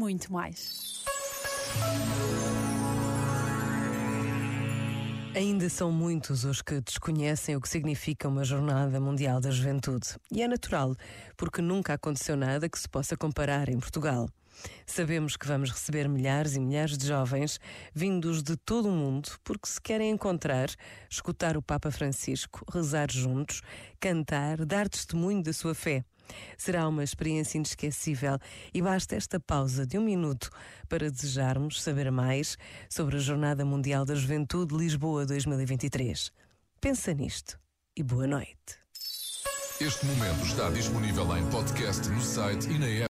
muito mais. Ainda são muitos os que desconhecem o que significa uma Jornada Mundial da Juventude. E é natural, porque nunca aconteceu nada que se possa comparar em Portugal. Sabemos que vamos receber milhares e milhares de jovens vindos de todo o mundo porque se querem encontrar, escutar o Papa Francisco, rezar juntos, cantar, dar testemunho da sua fé. Será uma experiência inesquecível e basta esta pausa de um minuto para desejarmos saber mais sobre a Jornada Mundial da Juventude Lisboa 2023. Pensa nisto e boa noite. Este momento está disponível em podcast no site e na app.